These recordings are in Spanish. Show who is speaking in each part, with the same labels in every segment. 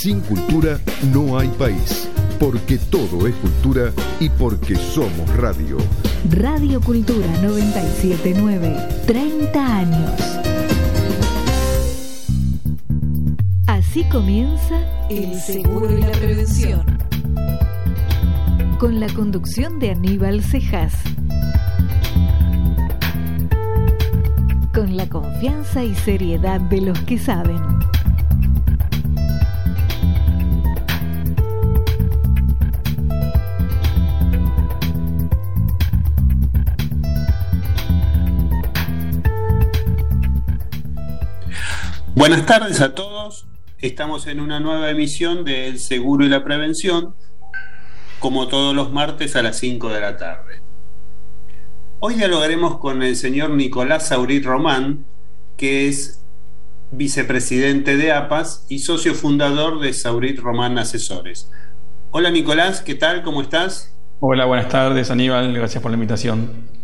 Speaker 1: Sin cultura no hay país, porque todo es cultura y porque somos radio.
Speaker 2: Radio Cultura 979, 30 años. Así comienza El Seguro y la Prevención. Con la conducción de Aníbal Cejas. Con la confianza y seriedad de los que saben.
Speaker 3: Buenas tardes a todos. Estamos en una nueva emisión de El Seguro y la Prevención, como todos los martes a las 5 de la tarde. Hoy dialogaremos con el señor Nicolás Saurit Román, que es vicepresidente de APAS y socio fundador de Saurit Román Asesores. Hola Nicolás, ¿qué tal? ¿Cómo estás?
Speaker 4: Hola, buenas tardes Aníbal, gracias por la invitación.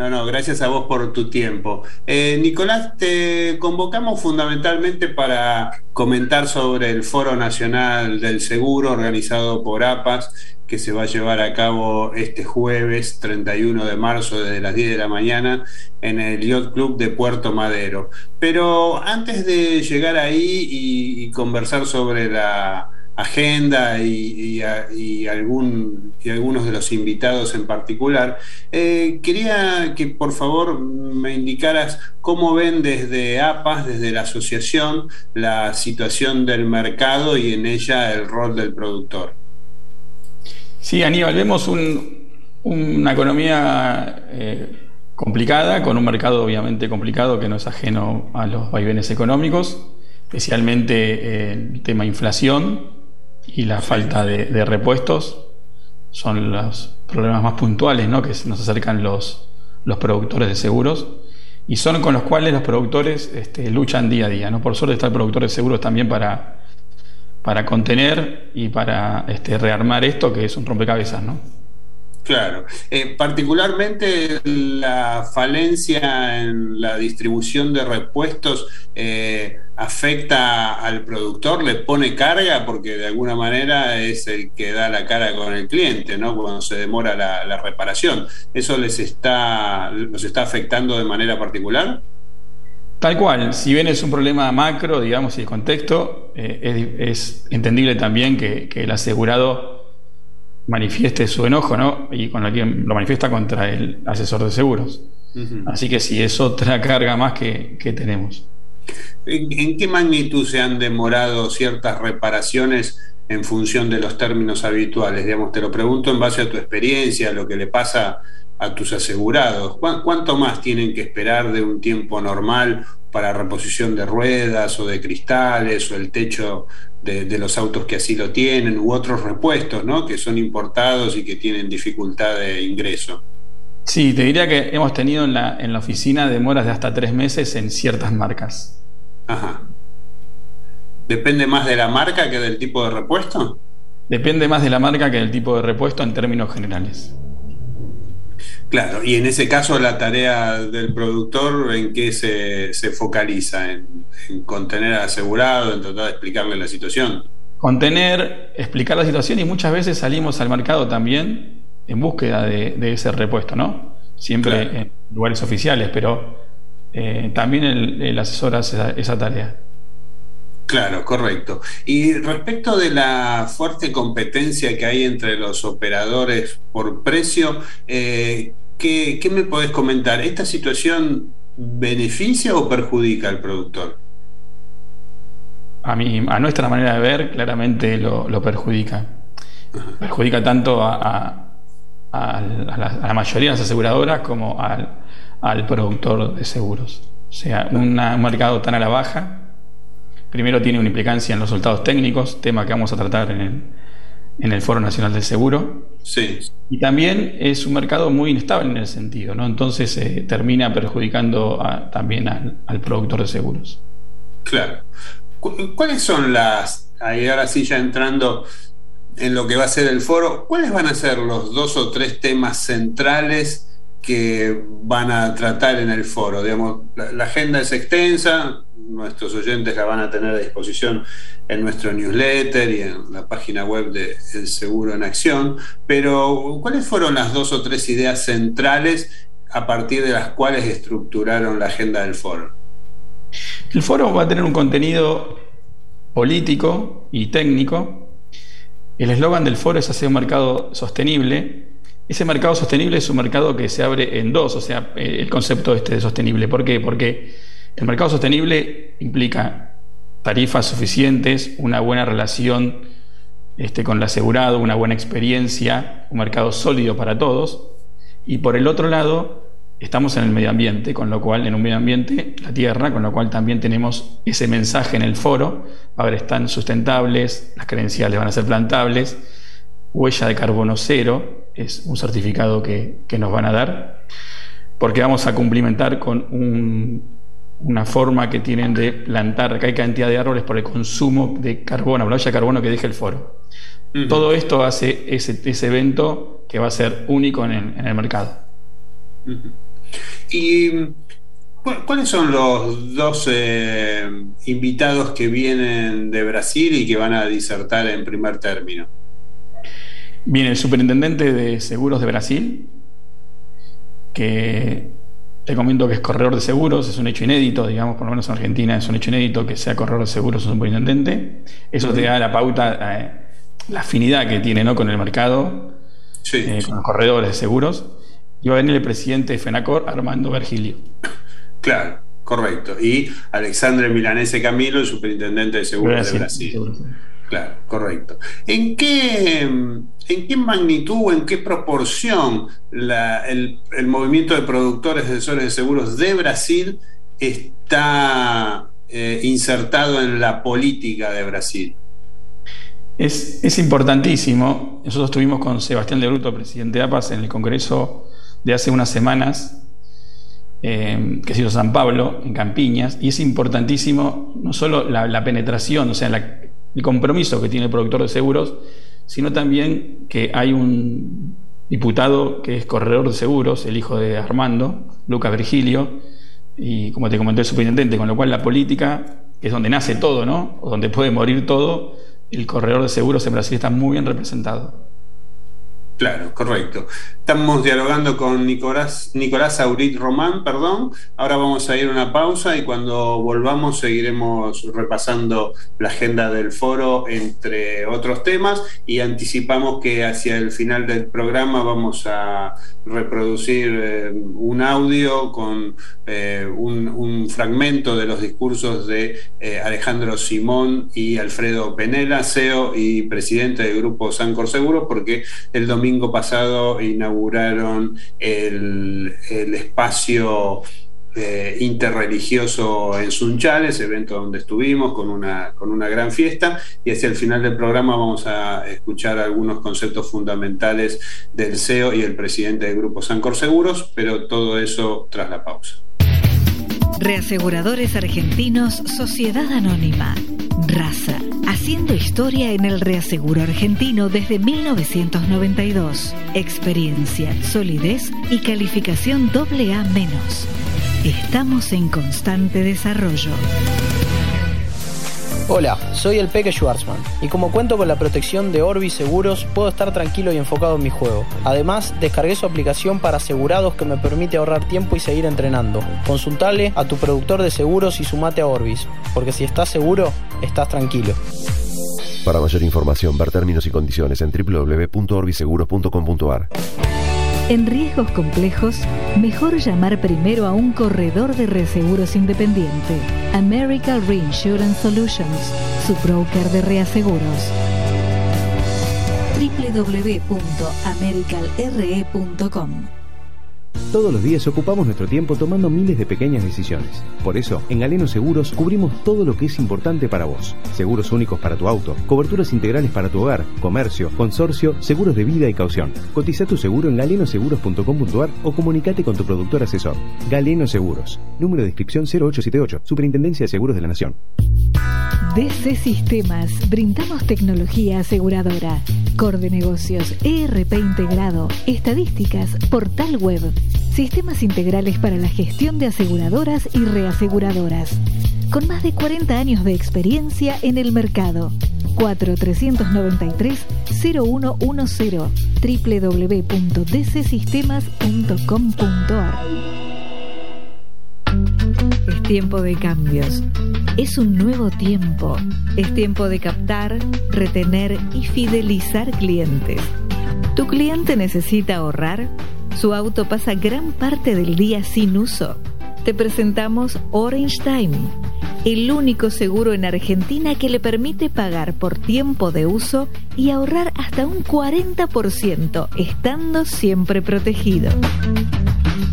Speaker 3: No, no, gracias a vos por tu tiempo. Eh, Nicolás, te convocamos fundamentalmente para comentar sobre el Foro Nacional del Seguro organizado por APAS, que se va a llevar a cabo este jueves 31 de marzo desde las 10 de la mañana en el Yacht Club de Puerto Madero. Pero antes de llegar ahí y conversar sobre la agenda y, algunos de los invitados en particular. Eh, quería que por favor me indicaras cómo ven desde APAS, desde la asociación, la situación del mercado y en ella el rol del productor.
Speaker 4: Sí, Aníbal, vemos una economía eh, complicada, con un mercado obviamente complicado que no es ajeno a los vaivenes económicos, especialmente el tema inflación, y la falta de, repuestos son los problemas más puntuales ¿no? que nos acercan los, los productores de seguros y son con los cuales los productores este, luchan día a día. ¿no? Por suerte está el productor de seguros también para, para contener y para este, rearmar esto que es un rompecabezas. ¿no?
Speaker 3: Claro, eh, particularmente la falencia en la distribución de repuestos eh, afecta al productor, le pone carga porque de alguna manera es el que da la cara con el cliente, ¿no? Cuando se demora la, reparación. ¿Eso les está, los está afectando de manera particular?
Speaker 4: Tal cual, si bien es un problema macro, digamos, y el contexto, eh, es, entendible también que el asegurado manifieste su enojo, ¿no? Y con lo que lo manifiesta contra el asesor de seguros. Así que sí, es otra carga más que, tenemos.
Speaker 3: ¿En, qué magnitud se han demorado ciertas reparaciones en función de los términos habituales? Digamos, te lo pregunto en base a tu experiencia, lo que le pasa a tus asegurados. ¿Cuánto más tienen que esperar de un tiempo normal para reposición de ruedas o de cristales o el techo de, los autos que así lo tienen u otros repuestos, ¿no? Que son importados y que tienen dificultad de ingreso.
Speaker 4: Sí, te diría que hemos tenido en la, en la oficina demoras de hasta tres meses en ciertas marcas.
Speaker 3: Ajá. ¿Depende más de la marca que del tipo de repuesto?
Speaker 4: Depende más de la marca que del tipo de repuesto en términos generales.
Speaker 3: Claro, y en ese caso la tarea del productor, ¿en qué se, focaliza? ¿En, contener al asegurado, en tratar de explicarle la situación?
Speaker 4: Contener, explicar la situación y muchas veces salimos al mercado también en búsqueda de, ese repuesto, ¿no? Siempre en lugares oficiales, pero eh, también el, asesor hace esa tarea.
Speaker 3: Claro, correcto. Y respecto de la fuerte competencia que hay entre los operadores por precio, eh, ¿qué, me podés comentar? ¿Esta situación beneficia o perjudica al productor?
Speaker 4: A, mí, a nuestra manera de ver, claramente lo, perjudica. Perjudica tanto a, la, mayoría de las aseguradoras como al, productor de seguros. O sea, un mercado tan a la baja Primero tiene una implicancia en los resultados técnicos, tema que vamos a tratar en el, en el Foro Nacional del Seguro.
Speaker 3: Sí.
Speaker 4: Y también es un mercado muy inestable en el sentido, ¿no? Entonces eh, termina perjudicando también al, productor de seguros.
Speaker 3: Claro. ¿Cuáles son las, ahí ahora sí ya entrando en lo que va a ser el foro, cuáles van a ser los dos o tres temas centrales que van a tratar en el foro? Digamos, la agenda es extensa, nuestros oyentes la van a tener a disposición en nuestro newsletter y en la página web de Seguro en Acción, pero ¿cuáles fueron las dos o tres ideas centrales a partir de las cuales estructuraron la agenda del foro?
Speaker 4: El foro va a tener un contenido político y técnico. El eslogan del foro es hacer un mercado sostenible. Ese mercado sostenible es un mercado que se abre en dos, o sea, el concepto este de sostenible. ¿Por qué? Porque el mercado sostenible implica tarifas suficientes, una buena relación este, con el asegurado, una buena experiencia, un mercado sólido para todos. Y por el otro lado, estamos en el medio ambiente, con lo cual, en un medio ambiente, la tierra, con lo cual también tenemos ese mensaje en el foro, a ver, están sustentables, las credenciales van a ser plantables, huella de carbono cero es un certificado que, que nos van a dar, porque vamos a cumplimentar con un una forma que tienen de plantar, que hay cantidad de árboles por el consumo de carbono, la olla de carbono que deja el foro. Todo esto hace ese, ese, evento que va a ser único en el, mercado.
Speaker 3: ¿Y cuáles son los dos eh, invitados que vienen de Brasil y que van a disertar en primer término?
Speaker 4: Viene el superintendente de seguros de Brasil, que te comento que es corredor de seguros, es un hecho inédito, digamos, por lo menos en Argentina es un hecho inédito que sea corredor de seguros un superintendente. Eso te da la pauta, eh, la afinidad que tiene ¿no? con el mercado, eh, con los corredores de seguros. Y va a venir el presidente de FENACOR, Armando Virgilio.
Speaker 3: Claro, correcto. Y Alexandre Milanese Camilo, el superintendente de seguros de Brasil. Claro, correcto. ¿En qué, ¿En qué magnitud o en qué proporción el, movimiento de productores de asesores de seguros de Brasil está eh, insertado en la política de Brasil?
Speaker 4: Es, importantísimo. Nosotros estuvimos con Sebastián de Bruto, presidente de APAS, en el Congreso de hace unas semanas, eh, que ha sido San Pablo, en Campiñas, y es importantísimo no solo la, penetración, o sea, el compromiso que tiene el productor de seguros, sino también que hay un diputado que es corredor de seguros, el hijo de Armando, Lucas Virgilio, y como te comenté el superintendente, con lo cual la política, que es donde nace todo, ¿no? O donde puede morir todo, el corredor de seguros en Brasil está muy bien representado.
Speaker 3: Claro, correcto. Estamos dialogando con Nicolás, Nicolás Aurit Román, perdón. Ahora vamos a ir a una pausa y cuando volvamos seguiremos repasando la agenda del foro, entre otros temas, y anticipamos que hacia el final del programa vamos a reproducir eh, un audio con eh, un, fragmento de los discursos de eh, Alejandro Simón y Alfredo Penela, CEO y presidente del grupo Sancor Seguros, porque el domingo domingo pasado inauguraron el, espacio eh, interreligioso en Sunchales, evento donde estuvimos con una, con una gran fiesta y hacia el final del programa vamos a escuchar algunos conceptos fundamentales del CEO y el presidente del grupo Sancor Seguros, pero todo eso tras la pausa.
Speaker 2: Reaseguradores Argentinos Sociedad Anónima. Raza. Haciendo historia en el reaseguro argentino desde 1992. Experiencia, solidez y calificación AA-. Estamos en constante desarrollo.
Speaker 5: Hola, soy el Peque Schwarzman y como cuento con la protección de Orbis Seguros, puedo estar tranquilo y enfocado en mi juego. Además, descargué su aplicación para asegurados que me permite ahorrar tiempo y seguir entrenando. Consultale a tu productor de seguros y sumate a Orbis, porque si estás seguro, estás tranquilo.
Speaker 1: Para mayor información, ver términos y condiciones en www.orbiseguros.com.ar.
Speaker 2: En riesgos complejos, mejor llamar primero a un corredor de reaseguros independiente. American Reinsurance Solutions, su broker de reaseguros. www.americalre.com
Speaker 6: todos los días ocupamos nuestro tiempo tomando miles de pequeñas decisiones. Por eso, en Galeno Seguros cubrimos todo lo que es importante para vos. Seguros únicos para tu auto, coberturas integrales para tu hogar, comercio, consorcio, seguros de vida y caución. Cotiza tu seguro en galenoseguros.com.ar o comunicate con tu productor asesor. Galeno Seguros. Número de inscripción 0878. Superintendencia de Seguros de la Nación.
Speaker 2: DC Sistemas. Brindamos tecnología aseguradora. Core de negocios, ERP integrado, estadísticas, portal web, sistemas integrales para la gestión de aseguradoras y reaseguradoras. con más de 40 años de experiencia en el mercado. 4393-0110 www.dcsistemas.com.ar Es tiempo de cambios. Es un nuevo tiempo. Es tiempo de captar, retener y fidelizar clientes. ¿Tu cliente necesita ahorrar? ¿Su auto pasa gran parte del día sin uso? Te presentamos Orange Time, el único seguro en Argentina que le permite pagar por tiempo de uso y ahorrar hasta un 40%, estando siempre protegido.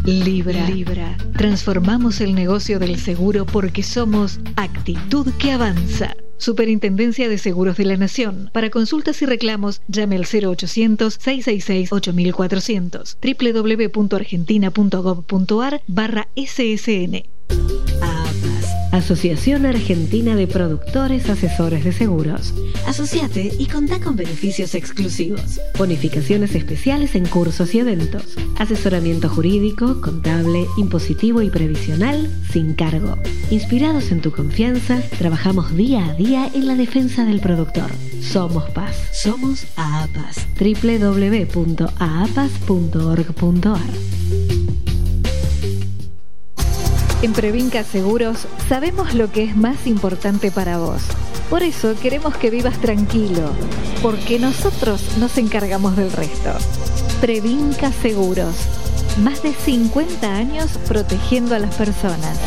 Speaker 2: Libra. Libra. Transformamos el negocio del seguro porque somos actitud que avanza. Superintendencia de Seguros de la Nación. Para consultas y reclamos, llame al 0800-666-8400. www.argentina.gov.ar barra SSN. Asociación Argentina de Productores Asesores de Seguros. Asociate y contá con beneficios exclusivos. Bonificaciones especiales en cursos y eventos. Asesoramiento jurídico, contable, impositivo y previsional sin cargo. Inspirados en tu confianza, trabajamos día a día en la defensa del productor. Somos Paz. Somos AAPAS. www.aapas.org.ar en Previnca Seguros sabemos lo que es más importante para vos. Por eso queremos que vivas tranquilo, porque nosotros nos encargamos del resto. Previnca Seguros. Más de 50 años protegiendo a las personas.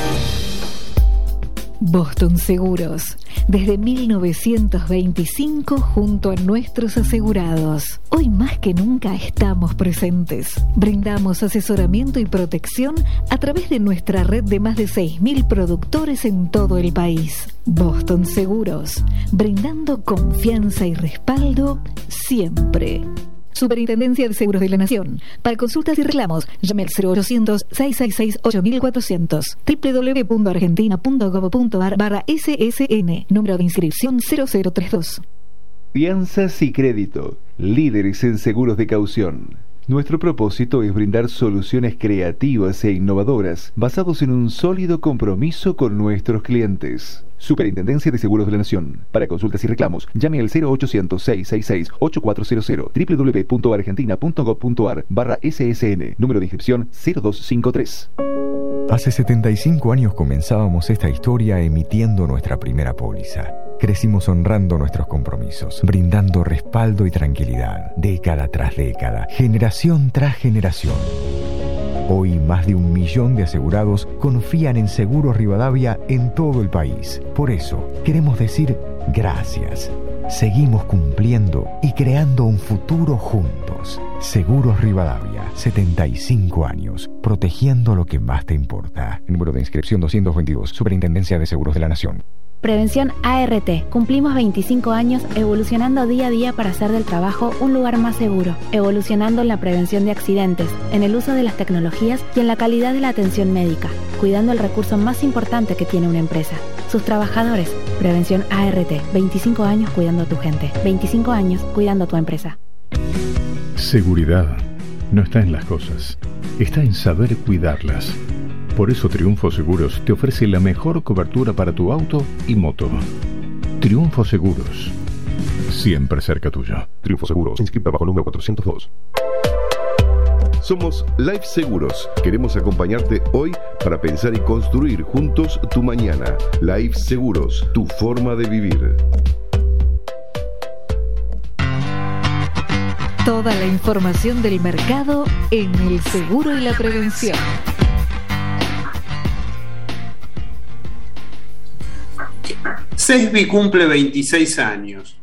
Speaker 2: Boston Seguros, desde 1925 junto a nuestros asegurados. Hoy más que nunca estamos presentes. Brindamos asesoramiento y protección a través de nuestra red de más de 6.000 productores en todo el país. Boston Seguros, brindando confianza y respaldo siempre. Superintendencia de Seguros de la Nación. Para consultas y reclamos, llame al 0800-666-8400. www.argentina.gov.ar barra SSN. Número de inscripción 0032.
Speaker 1: Fianzas y crédito. Líderes en seguros de caución. Nuestro propósito es brindar soluciones creativas e innovadoras basados en un sólido compromiso con nuestros clientes. Superintendencia de Seguros de la Nación. Para consultas y reclamos, llame al 0800-666-8400 www.argentina.gov.ar barra SSN, número de inscripción 0253.
Speaker 7: Hace 75 años comenzábamos esta historia emitiendo nuestra primera póliza. Crecimos honrando nuestros compromisos, brindando respaldo y tranquilidad, década tras década, generación tras generación. Hoy más de un millón de asegurados confían en Seguros Rivadavia en todo el país. Por eso, queremos decir gracias. Seguimos cumpliendo y creando un futuro juntos. Seguros Rivadavia, 75 años, protegiendo lo que más te importa. Número de inscripción 222, Superintendencia de Seguros de la Nación.
Speaker 8: Prevención ART. Cumplimos 25 años evolucionando día a día para hacer del trabajo un lugar más seguro, evolucionando en la prevención de accidentes, en el uso de las tecnologías y en la calidad de la atención médica, cuidando el recurso más importante que tiene una empresa, sus trabajadores. Prevención ART. 25 años cuidando a tu gente, 25 años cuidando a tu empresa.
Speaker 9: Seguridad no está en las cosas, está en saber cuidarlas. Por eso Triunfo Seguros te ofrece la mejor cobertura para tu auto y moto. Triunfo Seguros. Siempre cerca tuyo.
Speaker 1: Triunfo Seguros. Inscrita bajo número 402. Somos Life Seguros. Queremos acompañarte hoy para pensar y construir juntos tu mañana. Life Seguros, tu forma de vivir.
Speaker 2: Toda la información del mercado en el seguro y la prevención.
Speaker 3: CESBI cumple 26 años.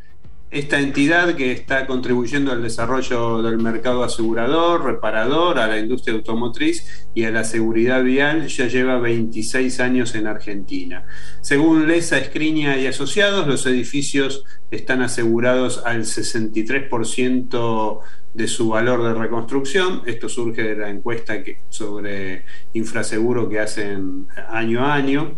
Speaker 3: Esta entidad que está contribuyendo al desarrollo del mercado asegurador, reparador, a la industria automotriz y a la seguridad vial ya lleva 26 años en Argentina. Según Lesa Escriña y Asociados, los edificios están asegurados al 63% de su valor de reconstrucción. Esto surge de la encuesta que, sobre infraseguro que hacen año a año.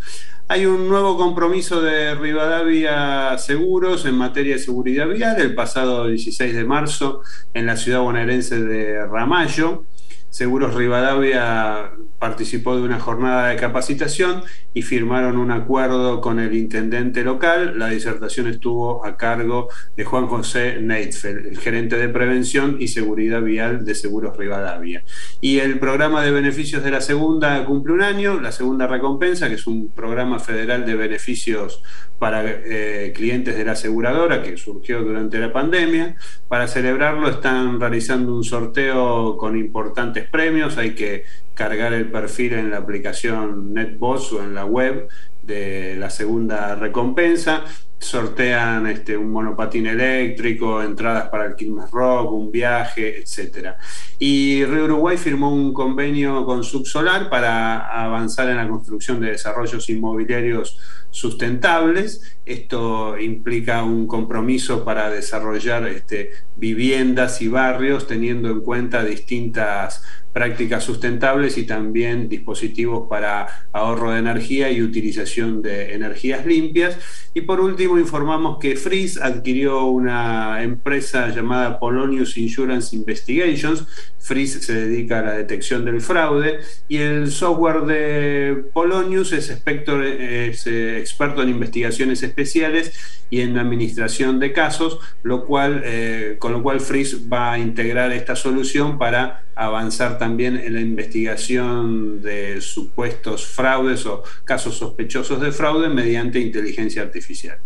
Speaker 3: Hay un nuevo compromiso de Rivadavia Seguros en materia de seguridad vial el pasado 16 de marzo en la ciudad bonaerense de Ramallo. Seguros Rivadavia participó de una jornada de capacitación y firmaron un acuerdo con el intendente local. La disertación estuvo a cargo de Juan José Neitfeld, el gerente de prevención y seguridad vial de Seguros Rivadavia. Y el programa de beneficios de la segunda cumple un año, la segunda recompensa, que es un programa federal de beneficios para eh, clientes de la aseguradora que surgió durante la pandemia. Para celebrarlo están realizando un sorteo con importantes premios. Hay que cargar el perfil en la aplicación NetBoss o en la web de la segunda recompensa. Sortean este, un monopatín eléctrico, entradas para el Quilmes Rock, un viaje, etc. Y Río Uruguay firmó un convenio con Subsolar para avanzar en la construcción de desarrollos inmobiliarios sustentables. Esto implica un compromiso para desarrollar este, viviendas y barrios teniendo en cuenta distintas prácticas sustentables y también dispositivos para ahorro de energía y utilización de energías limpias. Y por último, informamos que Freeze adquirió una empresa llamada Polonius Insurance Investigations. Freeze se dedica a la detección del fraude y el software de Polonius es, eh, experto en investigaciones especiales y en administración de casos, lo cual, eh, con lo cual Freeze va a integrar esta solución para avanzar también en la investigación de supuestos fraudes o casos sospechosos de fraude mediante inteligencia artificial.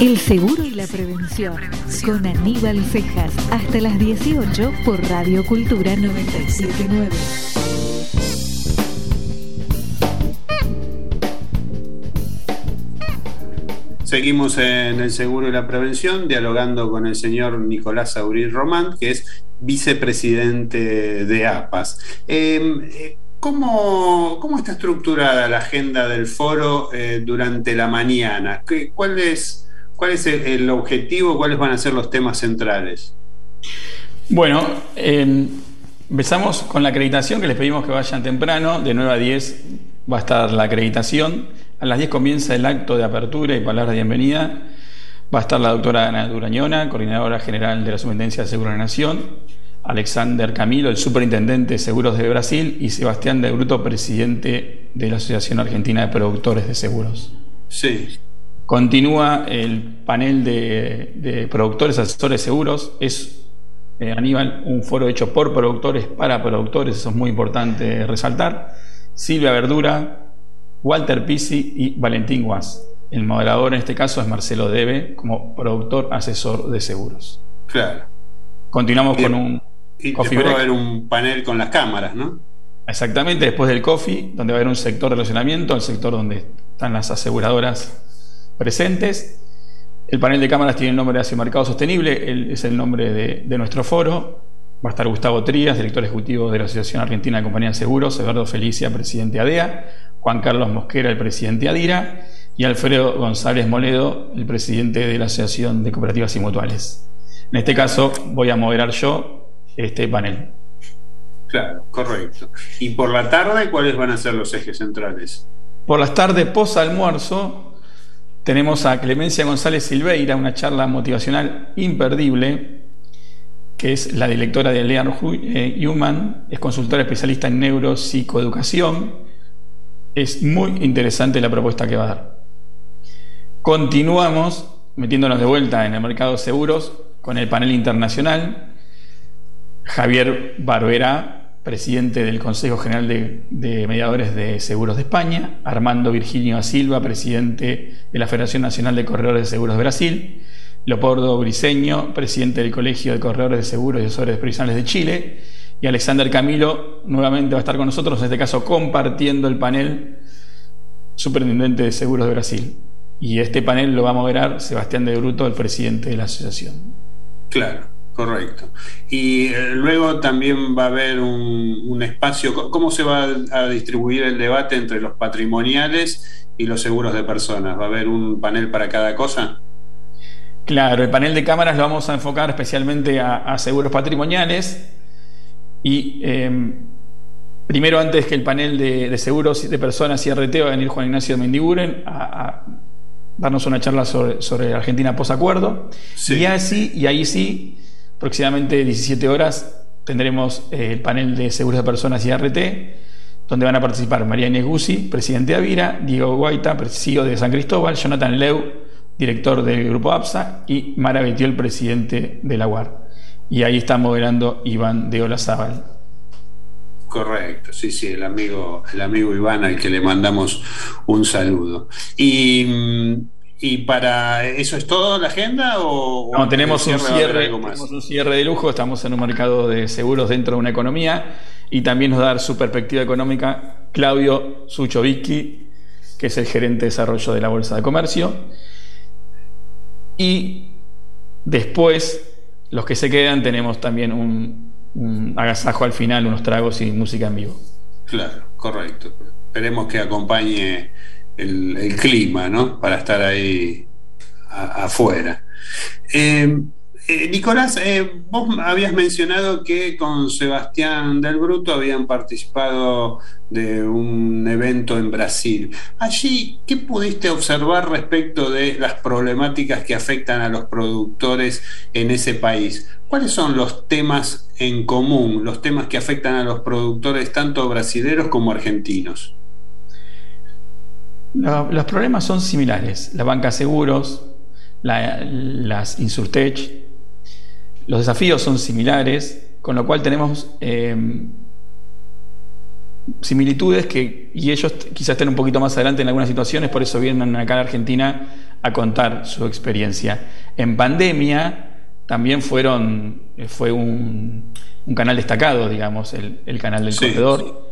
Speaker 2: El seguro y la prevención con Aníbal Cejas hasta las 18 por Radio Cultura 979.
Speaker 3: Seguimos en el seguro y la prevención, dialogando con el señor Nicolás Auril Román, que es vicepresidente de APAS. Em, eh, ¿cómo, está estructurada la agenda del foro eh, durante la mañana? ¿Cuál es, cuál es el, objetivo? ¿Cuáles van a ser los temas centrales?
Speaker 4: Bueno, em, empezamos con la acreditación, que les pedimos que vayan temprano, de 9 a 10 va a estar la acreditación. A las 10 comienza el acto de apertura y palabras de bienvenida. Va a estar la doctora Ana Durañona, coordinadora general de la Superintendencia de Seguros de la Nación, Alexander Camilo, el superintendente de Seguros de Brasil, y Sebastián de Bruto, presidente de la Asociación Argentina de Productores de Seguros.
Speaker 3: Sí.
Speaker 4: Continúa el panel de, productores, asesores de seguros. Es, eh, Aníbal, un foro hecho por productores para productores, eso es muy importante resaltar. Silvia Verdura, Walter Pisi y Valentín Guas. El moderador en este caso es Marcelo Debe, como productor asesor de seguros.
Speaker 3: Claro.
Speaker 4: Continuamos con un.
Speaker 3: Y coffee va a haber un panel con las cámaras, ¿no?
Speaker 4: Exactamente, después del coffee, donde va a haber un sector de relacionamiento, el sector donde están las aseguradoras presentes. El panel de cámaras tiene el nombre de Hacia Mercado Sostenible, es el nombre de, de nuestro foro. Va a estar Gustavo Trías, director ejecutivo de la Asociación Argentina de Compañías de Seguros, Eduardo Felicia, presidente ADEA, Juan Carlos Mosquera, el presidente ADIRA, y Alfredo González Moledo, el presidente de la Asociación de Cooperativas y Mutuales. En este caso voy a moderar yo este panel.
Speaker 3: Claro, correcto. ¿Y por la tarde cuáles van a ser los ejes centrales?
Speaker 4: Por las tardes, post almuerzo, tenemos a Clemencia González Silveira, una charla motivacional imperdible que es la directora de Lear eh, Human, es consultora especialista en neuropsicoeducación. Es muy interesante la propuesta que va a dar. Continuamos metiéndonos de vuelta en el mercado de seguros con el panel internacional. Javier Barbera, presidente del Consejo General de, Mediadores de Seguros de España, Armando Virginio Silva, presidente de la Federación Nacional de Corredores de Seguros de Brasil, Leopoldo Briseño, presidente del Colegio de Corredores de Seguros y Asesores Profesionales de Chile, y Alexander Camilo nuevamente va a estar con nosotros, en este caso compartiendo el panel Superintendente de Seguros de Brasil. Y este panel lo va a moderar Sebastián de Bruto, el presidente de la asociación.
Speaker 3: Claro, correcto. Y eh, luego también va a haber un, espacio, ¿cómo se va a distribuir el debate entre los patrimoniales y los seguros de personas? ¿Va a haber un panel para cada cosa?
Speaker 4: Claro, el panel de cámaras lo vamos a enfocar especialmente a, seguros patrimoniales y em, primero antes que el panel de, seguros de personas y RT va a venir Juan Ignacio Mendiguren a, darnos una charla sobre, Argentina posacuerdo y así y ahí sí, aproximadamente 17 horas tendremos eh, el panel de seguros de personas y RT, donde van a participar María Inés Guzzi, presidente de Avira, Diego Guaita, CEO de San Cristóbal, Jonathan Leu, director del grupo APSA, y Mara Betiol, presidente de la UAR. Y ahí está moderando Iván de Olazábal.
Speaker 3: Correcto, sí, sí, el amigo, el amigo Iván al que le mandamos un saludo. Y mm, ¿Y para eso es todo la agenda? O,
Speaker 4: no, tenemos un, cierre, tenemos un cierre de lujo, estamos en un mercado de seguros dentro de una economía y también nos da su perspectiva económica Claudio Suchovicki, que es el gerente de desarrollo de la Bolsa de Comercio. Y después, los que se quedan, tenemos también un, un agasajo al final, unos tragos y música en vivo.
Speaker 3: Claro, correcto. Esperemos que acompañe el, clima, ¿no? Para estar ahí afuera. Eh, eh, Nicolás, eh, vos habías mencionado que con Sebastián del Bruto habían participado de un evento en Brasil. Allí, ¿qué pudiste observar respecto de las problemáticas que afectan a los productores en ese país? ¿Cuáles son los temas en común, los temas que afectan a los productores tanto brasileños como argentinos?
Speaker 4: Los problemas son similares. La banca seguros, las Insurtech, los desafíos son similares, con lo cual tenemos em, similitudes que, y ellos quizás estén un poquito más adelante en algunas situaciones, por eso vienen acá a Argentina a contar su experiencia. En pandemia también fueron, fue un, canal destacado, digamos, el, canal del corredor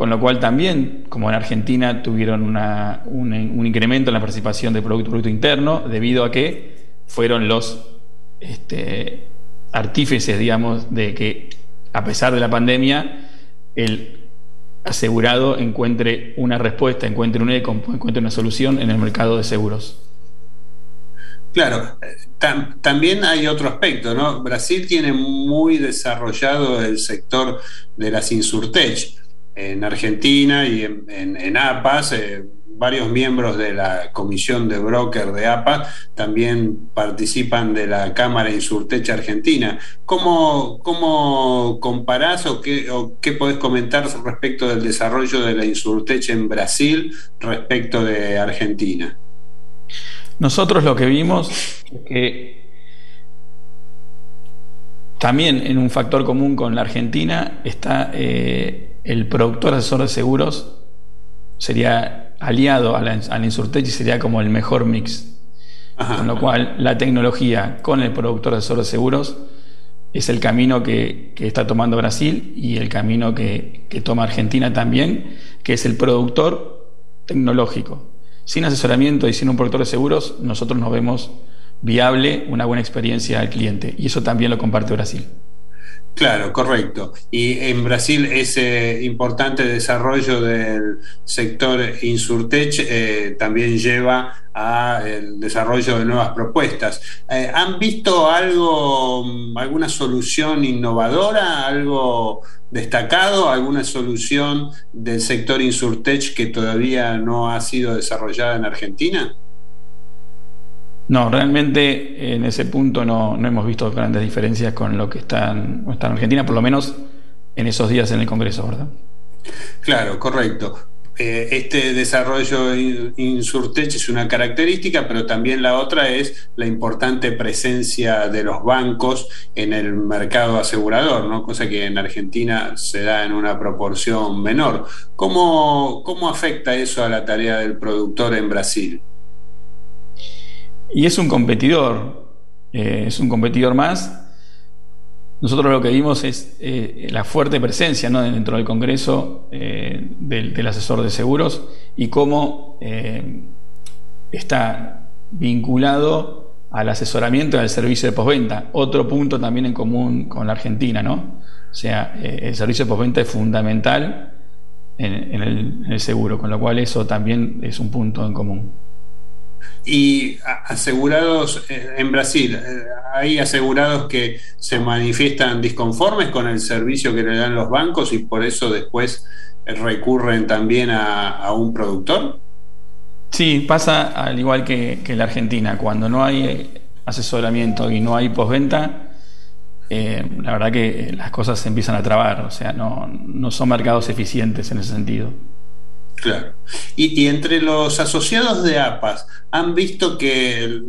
Speaker 4: con lo cual también, como en Argentina, tuvieron un, incremento en la participación del Producto, Producto Interno, debido a que fueron los este, artífices, digamos, de que a pesar de la pandemia, el asegurado encuentre una respuesta, encuentre un eco, encuentre una solución en el mercado de seguros.
Speaker 3: Claro, también hay otro aspecto, ¿no? Brasil tiene muy desarrollado el sector de las insurtech en Argentina y en, APAS. Eh, varios miembros de la comisión de broker de APAS también participan de la Cámara Insurtech Argentina. ¿Cómo, cómo comparás o qué, qué podés comentar respecto del desarrollo de la Insurtech en Brasil respecto de Argentina?
Speaker 4: Nosotros lo que vimos es que también en un factor común con la Argentina está eh, el productor asesor de seguros sería aliado a la, Insurtech y sería como el mejor mix. con lo cual, la tecnología con el productor asesor de seguros es el camino que, está tomando Brasil y el camino que, que, toma Argentina también, que es el productor tecnológico. Sin asesoramiento y sin un productor de seguros, nosotros nos vemos viable una buena experiencia al cliente. Y eso también lo comparte Brasil.
Speaker 3: Claro, correcto. Y en Brasil ese importante desarrollo del sector Insurtech eh, también lleva al desarrollo de nuevas propuestas. Eh, ¿Han visto algo, alguna solución innovadora, algo destacado, alguna solución del sector Insurtech que todavía no ha sido desarrollada en Argentina?
Speaker 4: No, realmente en ese punto no, hemos visto grandes diferencias con lo que está en, en Argentina, por lo menos en esos días en el Congreso, ¿verdad?
Speaker 3: Claro, correcto. Eh, este desarrollo Insurtech es una característica, pero también la otra es la importante presencia de los bancos en el mercado asegurador, ¿no? cosa que en Argentina se da en una proporción menor. ¿Cómo, cómo afecta eso a la tarea del productor en Brasil?
Speaker 4: Y es un competidor, eh, es un competidor más. Nosotros lo que vimos es eh, la fuerte presencia dentro del Congreso eh, del, asesor de seguros y cómo está vinculado al asesoramiento y al servicio de postventa. Otro punto también en común con la Argentina, ¿no? O sea, el servicio de postventa es fundamental en el seguro, con lo cual eso también es un punto en común
Speaker 3: y asegurados eh, en Brasil, eh, hay asegurados que se manifiestan disconformes con el servicio que le dan los bancos y por eso después recurren también a, un productor?
Speaker 4: Sí, pasa al igual que, en la Argentina, cuando no hay asesoramiento y no hay postventa, eh, la verdad que las cosas se empiezan a trabar, o sea, no, no son mercados eficientes en ese sentido.
Speaker 3: Claro. Y, entre los asociados de APAS, ¿han visto que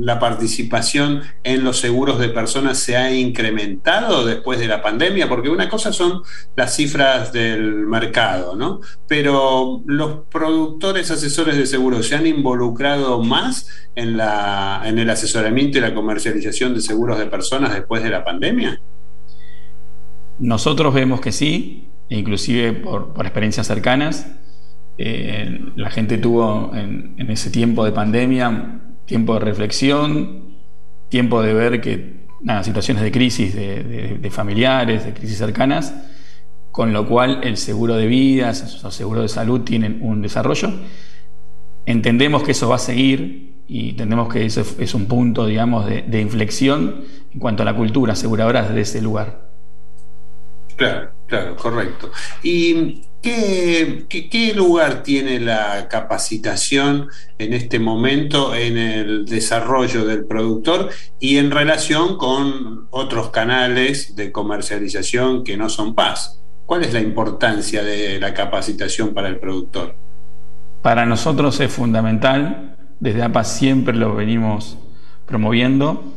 Speaker 3: la participación en los seguros de personas se ha incrementado después de la pandemia? Porque una cosa son las cifras del mercado, ¿no? Pero los productores asesores de seguros se han involucrado más en, la, en el asesoramiento y la comercialización de seguros de personas después de la pandemia.
Speaker 4: Nosotros vemos que sí, inclusive por, por experiencias cercanas eh, la gente tuvo en, ese tiempo de pandemia tiempo de reflexión, tiempo de ver que situaciones de crisis de, familiares, de crisis cercanas, con lo cual el seguro de vida, los seguros de salud tienen un desarrollo. Entendemos que eso va a seguir y entendemos que eso es un punto, digamos, de, inflexión en cuanto a la cultura aseguradora de ese lugar.
Speaker 3: Claro, claro, correcto. ¿Y qué, lugar tiene la capacitación en este momento en el desarrollo del productor y en relación con otros canales de comercialización que no son paz? ¿Cuál es la importancia de la capacitación para el productor?
Speaker 4: Para nosotros es fundamental, desde APA siempre lo venimos promoviendo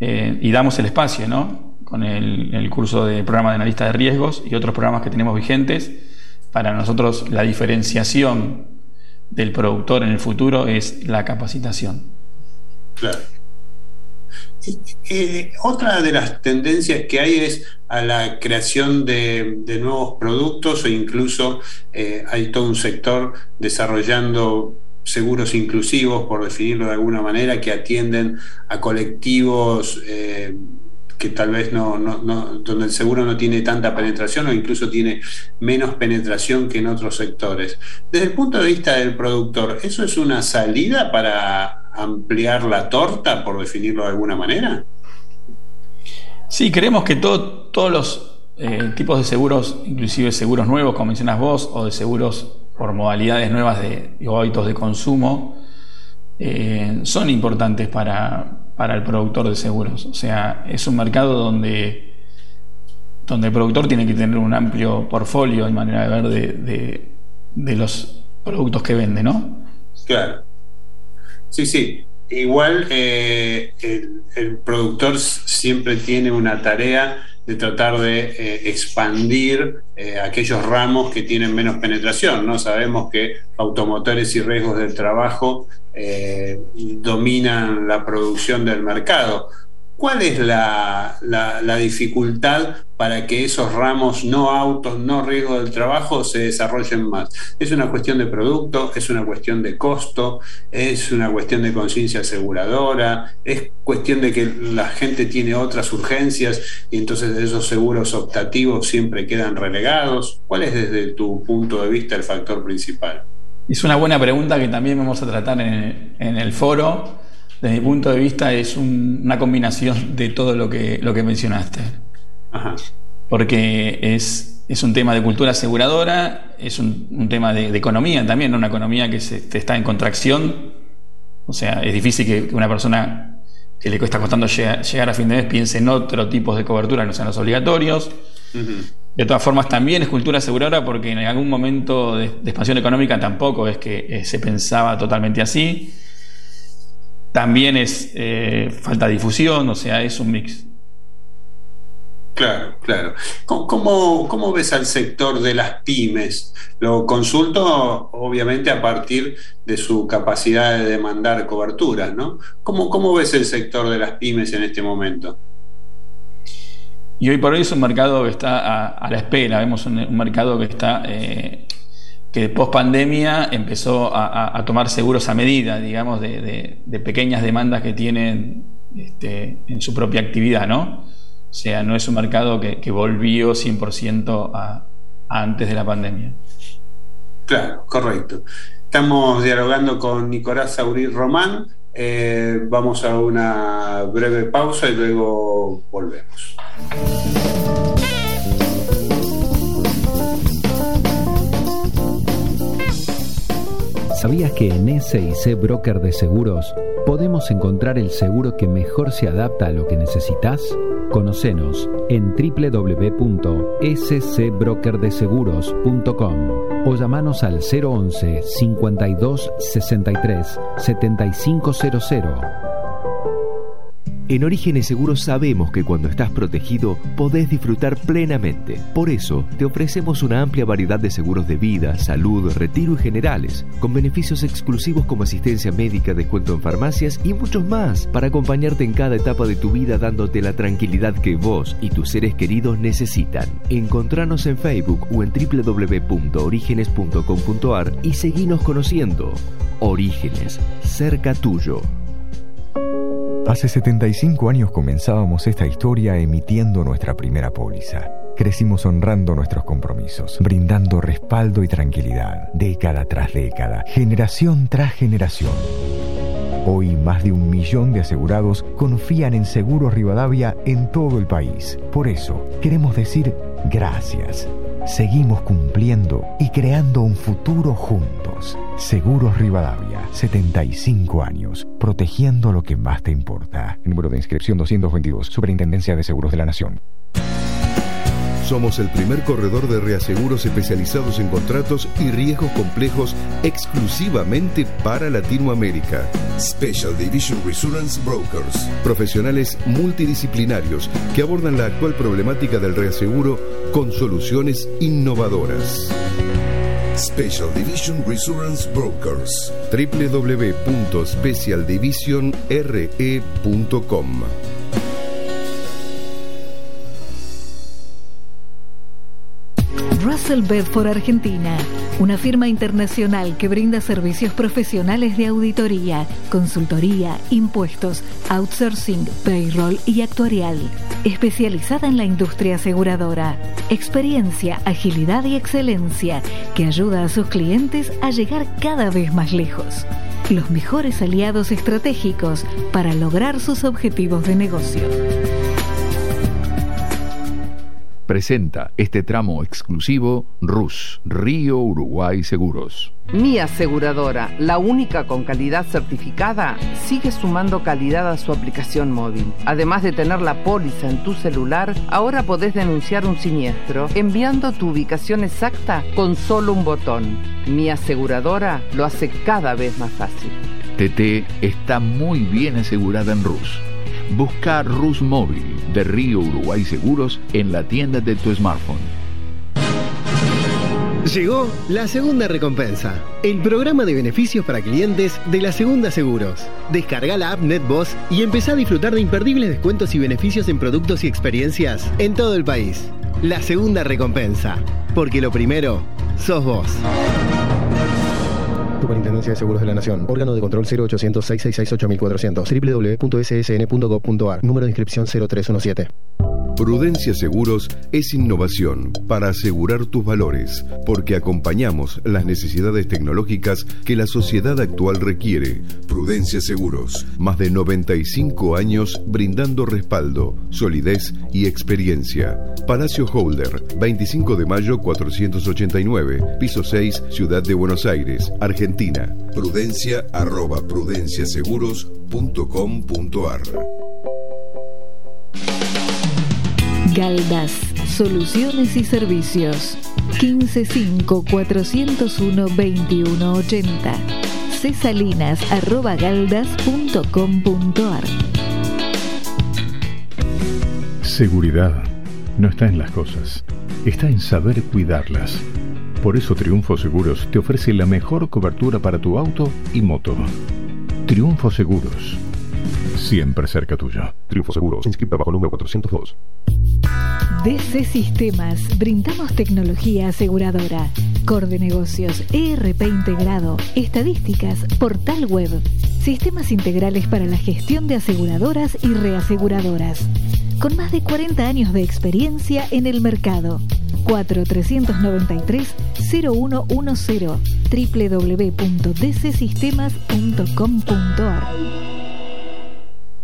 Speaker 4: eh, y damos el espacio, ¿no? con el, curso de programa de analista de riesgos y otros programas que tenemos vigentes. Para nosotros la diferenciación del productor en el futuro es la capacitación.
Speaker 3: Claro. Eh, otra de las tendencias que hay es a la creación de, nuevos productos o incluso eh, hay todo un sector desarrollando seguros inclusivos, por definirlo de alguna manera, que atienden a colectivos eh, que tal vez no, no, donde el seguro no tiene tanta penetración o incluso tiene menos penetración que en otros sectores. Desde el punto de vista del productor, ¿eso es una salida para ampliar la torta, por definirlo de alguna manera?
Speaker 4: Sí, creemos que todos los eh, tipos de seguros, inclusive seguros nuevos, como mencionas vos, o de seguros por modalidades nuevas de, hábitos de consumo, eh, son importantes para, para el productor de seguros. O sea, es un mercado donde, donde el productor tiene que tener un amplio portfolio y manera de ver de, los productos que vende, ¿no?
Speaker 3: Claro. Sí, sí. Igual eh, el, productor siempre tiene una tarea de tratar de eh, expandir eh, aquellos ramos que tienen menos penetración. ¿no? Sabemos que automotores y riesgos del trabajo eh, dominan la producción del mercado. ¿Cuál es la, dificultad para que esos ramos no autos, no riesgo del trabajo se desarrollen más? ¿Es una cuestión de producto? ¿Es una cuestión de costo? ¿Es una cuestión de conciencia aseguradora? ¿Es cuestión de que la gente tiene otras urgencias y entonces esos seguros optativos siempre quedan relegados? ¿Cuál es desde tu punto de vista el factor principal?
Speaker 4: Es una buena pregunta que también vamos a tratar en, el foro. Desde mi punto de vista es una combinación de todo lo que, lo que mencionaste. Porque es, es, un tema de cultura aseguradora, es un, tema de, economía también, una economía que se, está en contracción. O sea, es difícil que, una persona que le cuesta costando llegar, a fin de mes piense en otro tipo de cobertura, no sean los obligatorios. De todas formas, también es cultura aseguradora porque en algún momento de, expansión económica tampoco es que eh, se pensaba totalmente así. También es eh, falta de difusión, o sea, es un mix.
Speaker 3: Claro, claro. ¿Cómo, ¿Cómo, ves al sector de las pymes? Lo consulto obviamente a partir de su capacidad de demandar coberturas, ¿no? ¿Cómo, cómo ves el sector de las pymes en este momento?
Speaker 4: Y hoy por hoy es un mercado que está a, la espera, vemos un, mercado que está eh, que post pandemia empezó a, tomar seguros a medida, digamos, de, pequeñas demandas que tienen este, en su propia actividad, ¿no? O sea, no es un mercado que, volvió 100% a, antes de la pandemia.
Speaker 3: Claro, correcto. Estamos dialogando con Nicolás Saurí Román. Eh, vamos a una breve pausa y luego volvemos.
Speaker 10: ¿Sabías que en SIC Broker de Seguros podemos encontrar el seguro que mejor se adapta a lo que necesitas? Conocenos en www.scbrokerdeseguros.com o llamanos al 011 52 63 7500.
Speaker 6: En Orígenes Seguros sabemos que cuando estás protegido podés disfrutar plenamente. Por eso te ofrecemos una amplia variedad de seguros de vida, salud, retiro y generales, con beneficios exclusivos como asistencia médica, descuento en farmacias y muchos más, para acompañarte en cada etapa de tu vida dándote la tranquilidad que vos y tus seres queridos necesitan. Encontranos en Facebook o en www.orígenes.com.ar y seguinos conociendo. Orígenes, cerca tuyo.
Speaker 7: Hace 75 años comenzábamos esta historia emitiendo nuestra primera póliza. Crecimos honrando nuestros compromisos, brindando respaldo y tranquilidad, década tras década, generación tras generación. Hoy más de un millón de asegurados confían en Seguros Rivadavia en todo el país. Por eso, queremos decir gracias. Seguimos cumpliendo y creando un futuro juntos. Seguros Rivadavia, 75 años, protegiendo lo que más te importa. Número de inscripción 222, Superintendencia de Seguros de la Nación.
Speaker 11: Somos el primer corredor de reaseguros especializados en contratos y riesgos complejos exclusivamente para Latinoamérica. Special Division Resurance Brokers. Profesionales multidisciplinarios que abordan la actual problemática del reaseguro con soluciones innovadoras. Special Division Resurance Brokers. www.specialdivisionre.com
Speaker 2: Russell Bedford Argentina, una firma internacional que brinda servicios profesionales de auditoría, consultoría, impuestos, outsourcing, payroll y actuarial, especializada en la industria aseguradora. Experiencia, agilidad y excelencia que ayuda a sus clientes a llegar cada vez más lejos. Los mejores aliados estratégicos para lograr sus objetivos de negocio
Speaker 12: presenta este tramo exclusivo RUS, Río Uruguay Seguros.
Speaker 13: Mi aseguradora, la única con calidad certificada, sigue sumando calidad a su aplicación móvil. Además de tener la póliza en tu celular, ahora podés denunciar un siniestro enviando tu ubicación exacta con solo un botón. Mi aseguradora lo hace cada vez más fácil.
Speaker 12: TT está muy bien asegurada en RUS Busca Rus Móvil de Río Uruguay Seguros en la tienda de tu smartphone.
Speaker 14: Llegó la segunda recompensa, el programa de beneficios para clientes de la Segunda Seguros. Descarga la app NetBoss y empezá a disfrutar de imperdibles descuentos y beneficios en productos y experiencias en todo el país. La segunda recompensa, porque lo primero sos vos.
Speaker 15: Superintendencia de Seguros de la Nación. Órgano de control 0800 666 8400. www.ssn.gov.ar. Número de inscripción 0317.
Speaker 11: Prudencia Seguros es innovación para asegurar tus valores, porque acompañamos las necesidades tecnológicas que la sociedad actual requiere. Prudencia Seguros, más de 95 años brindando respaldo, solidez y experiencia. Palacio Holder, 25 de mayo 489, piso 6, Ciudad de Buenos Aires, Argentina. Prudencia arroba prudenciaseguros.com.ar
Speaker 2: Galdas, Soluciones y Servicios. 155-401-2180. cesalinas.galdas.com.ar
Speaker 9: Seguridad no está en las cosas, está en saber cuidarlas. Por eso Triunfo Seguros te ofrece la mejor cobertura para tu auto y moto. Triunfo Seguros. Siempre cerca tuyo.
Speaker 15: Triunfo Seguros. Inscrita bajo número 402.
Speaker 2: DC Sistemas, brindamos tecnología aseguradora, core de negocios, ERP integrado, estadísticas, portal web, sistemas integrales para la gestión de aseguradoras y reaseguradoras, con más de 40 años de experiencia en el mercado. 4393-0110 www.dcsistemas.com.ar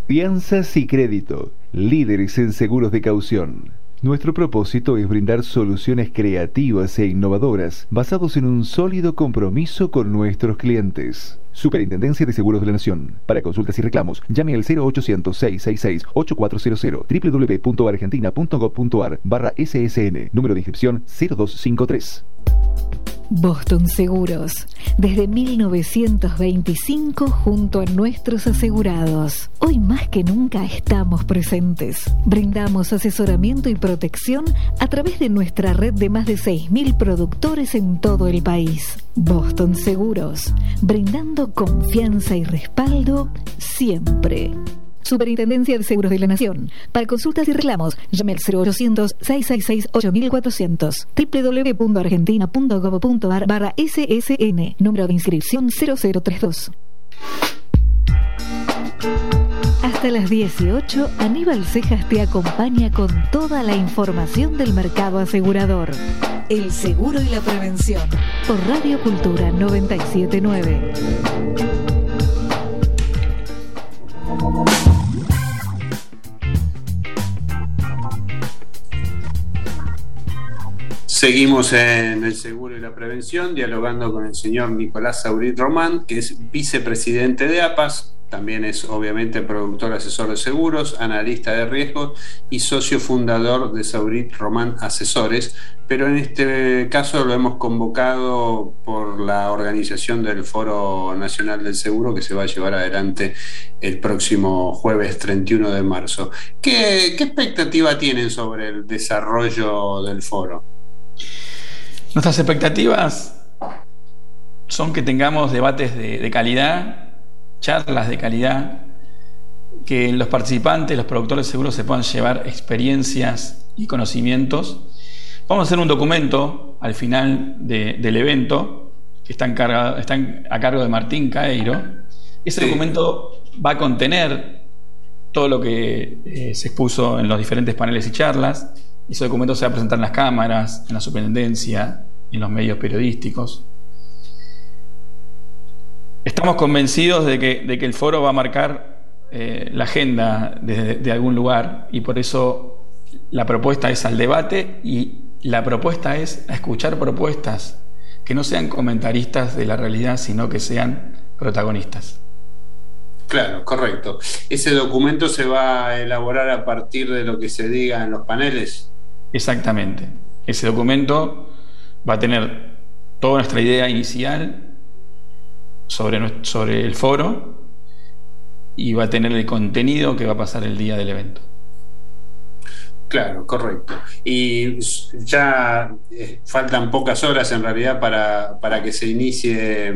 Speaker 1: Fianzas y crédito, líderes en seguros de caución Nuestro propósito es brindar soluciones creativas e innovadoras basados en un sólido compromiso con nuestros clientes. Superintendencia de Seguros de la Nación. Para consultas y reclamos, llame al 0800-666-8400 www.argentina.gov.ar barra SSN, número de inscripción 0253.
Speaker 2: Boston Seguros, desde 1925 junto a nuestros asegurados. Hoy más que nunca estamos presentes. Brindamos asesoramiento y protección a través de nuestra red de más de 6.000 productores en todo el país. Boston Seguros, brindando confianza y respaldo siempre. Superintendencia de Seguros de la Nación. Para consultas y reclamos, llame al 0800-666-8400. www.argentina.gov.ar barra SSN. Número de inscripción 0032. Hasta las 18, Aníbal Cejas te acompaña con toda la información del mercado asegurador. El seguro y la prevención. Por Radio Cultura 979.
Speaker 3: Seguimos en el seguro y la prevención, dialogando con el señor Nicolás Saurit Román, que es vicepresidente de APAS, también es obviamente productor asesor de seguros, analista de riesgos y socio fundador de Saurit Román Asesores, pero en este caso lo hemos convocado por la organización del Foro Nacional del Seguro que se va a llevar adelante el próximo jueves 31 de marzo. ¿Qué, qué expectativa tienen sobre el desarrollo del foro?
Speaker 4: Nuestras expectativas son que tengamos debates de, calidad, charlas de calidad, que los participantes, los productores seguros se puedan llevar experiencias y conocimientos. Vamos a hacer un documento al final del evento que está, a cargo de Martín Caeiro. Ese documento va a contener todo lo que eh, se expuso en los diferentes paneles y charlas ese documento se va a presentar en las cámaras, en la superintendencia, en los medios periodísticos. Estamos convencidos de que, el foro va a marcar eh, la agenda de, algún lugar y por eso la propuesta es al debate y la propuesta es a escuchar propuestas que no sean comentaristas de la realidad, sino que sean protagonistas.
Speaker 3: Claro, correcto. ¿Ese documento se va a elaborar a partir de lo que se diga en los paneles?
Speaker 4: Exactamente. Ese documento va a tener toda nuestra idea inicial sobre, sobre el foro y va a tener el contenido que va a pasar el día del evento.
Speaker 3: Claro, correcto. Y ya eh, faltan pocas horas en realidad para, para que se inicie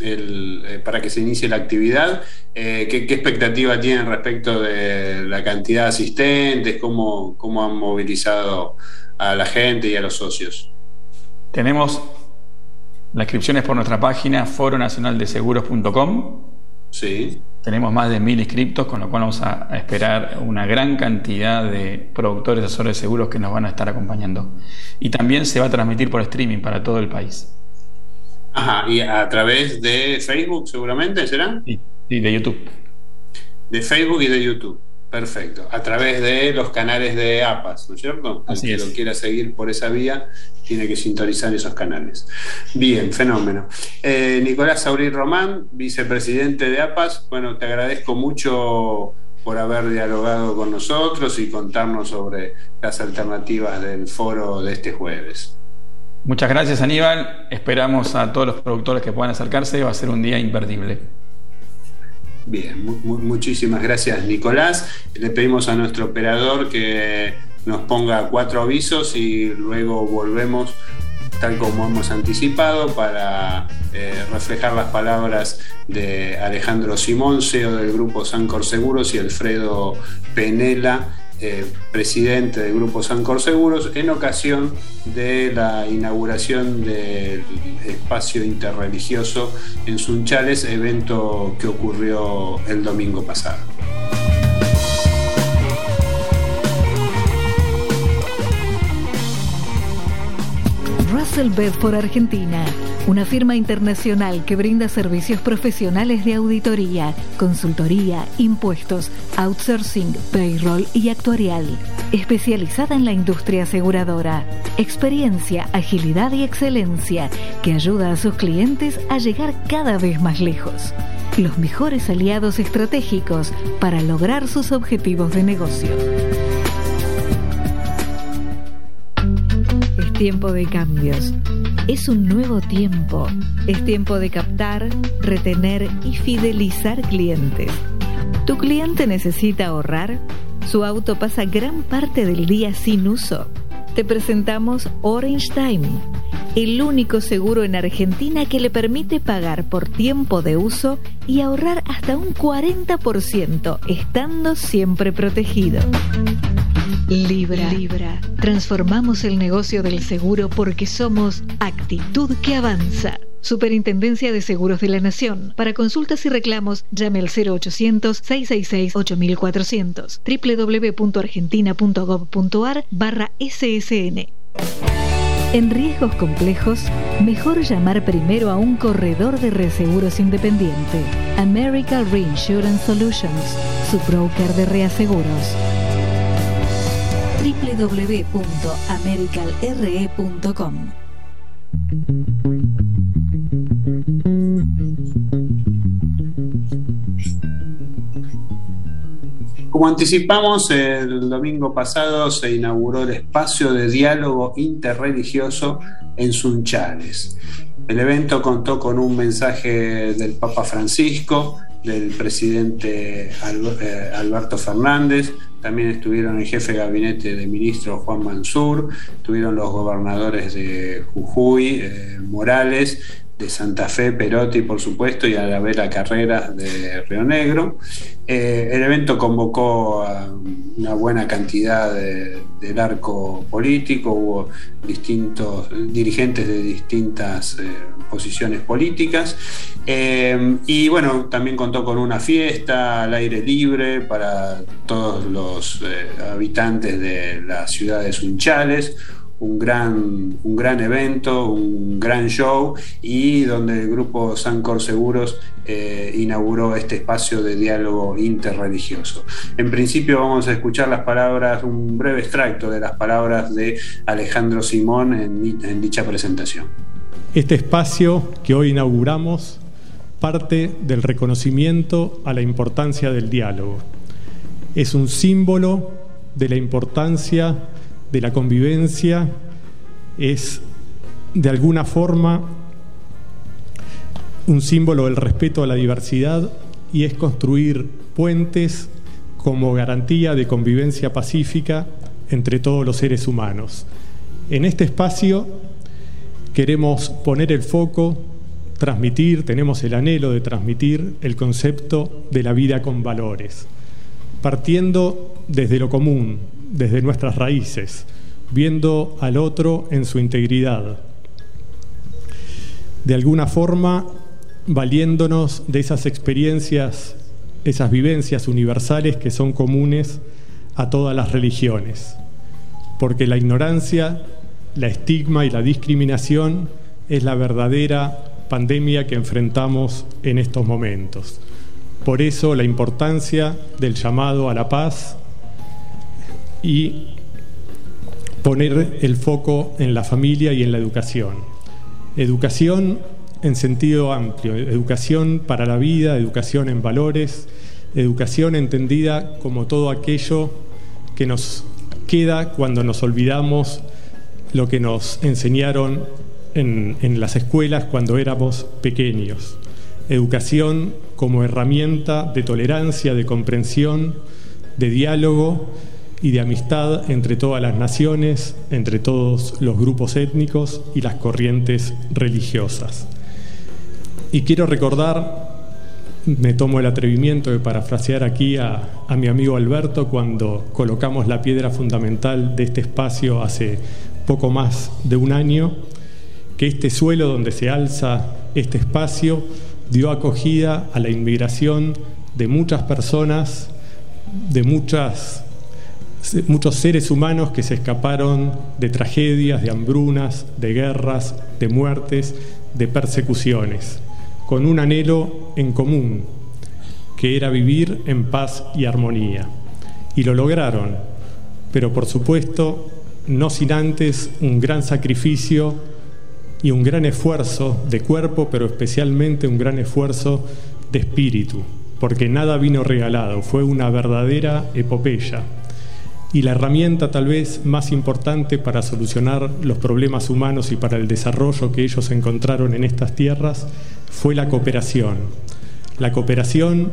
Speaker 3: el, eh, para que se inicie la actividad. Eh, ¿qué, expectativa tienen respecto de la cantidad de asistentes? ¿Cómo, ¿Cómo han movilizado a la gente y a los socios?
Speaker 4: Tenemos la inscripción es por nuestra página foronacionaldeseguros.com.
Speaker 3: Sí.
Speaker 4: Tenemos más de mil inscriptos, con lo cual vamos a, esperar una gran cantidad de productores asesores de seguros que nos van a estar acompañando. Y también se va a transmitir por streaming para todo el país.
Speaker 3: Ajá, y a través de Facebook seguramente, ¿será?
Speaker 4: Sí, de YouTube.
Speaker 3: De Facebook y de YouTube. Perfecto. A través de los canales de APAS, ¿no es cierto?
Speaker 4: Así
Speaker 3: El que lo quiera seguir por esa vía tiene que sintonizar esos canales. Bien, fenómeno. Eh, Nicolás Saurí Román, vicepresidente de APAS. Bueno, te agradezco mucho por haber dialogado con nosotros y contarnos sobre las alternativas del foro de este jueves.
Speaker 4: Muchas gracias Aníbal, esperamos a todos los productores que puedan acercarse, va a ser un día imperdible.
Speaker 3: Bien, muchísimas gracias Nicolás. Le pedimos a nuestro operador que nos ponga cuatro avisos y luego volvemos tal como hemos anticipado para eh, reflejar las palabras de Alejandro Simón, CEO del grupo Sancor Seguros y Alfredo Penela, eh, presidente del Grupo Sancor Seguros, en ocasión de la inauguración del espacio interreligioso en Sunchales, evento que ocurrió el domingo pasado.
Speaker 2: Russell Bedford Argentina una firma internacional que brinda servicios profesionales de auditoría, consultoría, impuestos, outsourcing, payroll y actuarial. Especializada en la industria aseguradora. Experiencia, agilidad y excelencia que ayuda a sus clientes a llegar cada vez más lejos. Los mejores aliados estratégicos para lograr sus objetivos de negocio. Tiempo de cambios es un nuevo tiempo. Es tiempo de captar, retener y fidelizar clientes. ¿Tu cliente necesita ahorrar? ¿Su auto pasa gran parte del día sin uso? Te presentamos Orange Time, el único seguro en Argentina que le permite pagar por tiempo de uso y ahorrar hasta un 40%, estando siempre protegido. Libra. Libra. Transformamos el negocio del seguro porque somos actitud que avanza. Superintendencia de Seguros de la Nación. Para consultas y reclamos, llame al 0800-666-8400 www.argentina.gov.ar barra SSN. En riesgos complejos, mejor llamar primero a un corredor de reaseguros independiente. American Reinsurance Solutions, su broker de reaseguros www.americalre.com.
Speaker 3: Como anticipamos, el domingo pasado se inauguró el espacio de diálogo interreligioso en Sunchales. El evento contó con un mensaje del Papa Francisco, del presidente eh, Alberto Fernández, también estuvieron el jefe de gabinete de ministros Juan Mansur, estuvieron los gobernadores de Jujuy, eh, Morales, de Santa Fe, Perotti, por supuesto, y a la Vera Carreras de Río Negro. Eh, el evento convocó a una buena cantidad del arco político, hubo distintos dirigentes de distintas eh, posiciones políticas. Eh, y bueno, también contó con una fiesta al aire libre para todos los habitantes de la ciudad de Sunchales un gran, un gran evento, un gran show y donde el grupo Sancor Seguros eh, inauguró este espacio de diálogo interreligioso. En principio vamos a escuchar las palabras, un breve extracto de las palabras de Alejandro Simón en, en dicha presentación.
Speaker 16: Este espacio que hoy inauguramos parte del reconocimiento a la importancia del diálogo. Es un símbolo de la importancia de la convivencia es de alguna forma un símbolo del respeto a la diversidad y es construir puentes como garantía de convivencia pacífica entre todos los seres humanos. En este espacio queremos poner el foco, transmitir, tenemos el anhelo de transmitir el concepto de la vida con valores, partiendo desde lo común, desde nuestras raíces, viendo al otro en su integridad. De alguna forma, valiéndonos de esas experiencias, esas vivencias universales que son comunes a todas las religiones. Porque la ignorancia, la estigma y la discriminación es la verdadera pandemia que enfrentamos en estos momentos. Por eso la importancia del llamado a la paz y poner el foco en la familia y en la educación. Educación en sentido amplio, educación para la vida, educación en valores, educación entendida como todo aquello que nos queda cuando nos olvidamos lo que nos enseñaron en, las escuelas cuando éramos pequeños. Educación como herramienta de tolerancia, de comprensión, de diálogo y de amistad entre todas las naciones, entre todos los grupos étnicos y las corrientes religiosas. Y quiero recordar, me tomo el atrevimiento de parafrasear aquí a, a mi amigo Alberto cuando colocamos la piedra fundamental de este espacio hace poco más de un año, que este suelo donde se alza este espacio dio acogida a la inmigración de muchas personas, de muchas muchos seres humanos que se escaparon de tragedias, de hambrunas, de guerras, de muertes, de persecuciones, con un anhelo en común, que era vivir en paz y armonía. Y lo lograron, pero por supuesto no sin antes un gran sacrificio y un gran esfuerzo de cuerpo, pero especialmente un gran esfuerzo de espíritu, porque nada vino regalado, fue una verdadera epopeya. Y la herramienta tal vez más importante para solucionar los problemas humanos y para el desarrollo que ellos encontraron en estas tierras fue la cooperación. La cooperación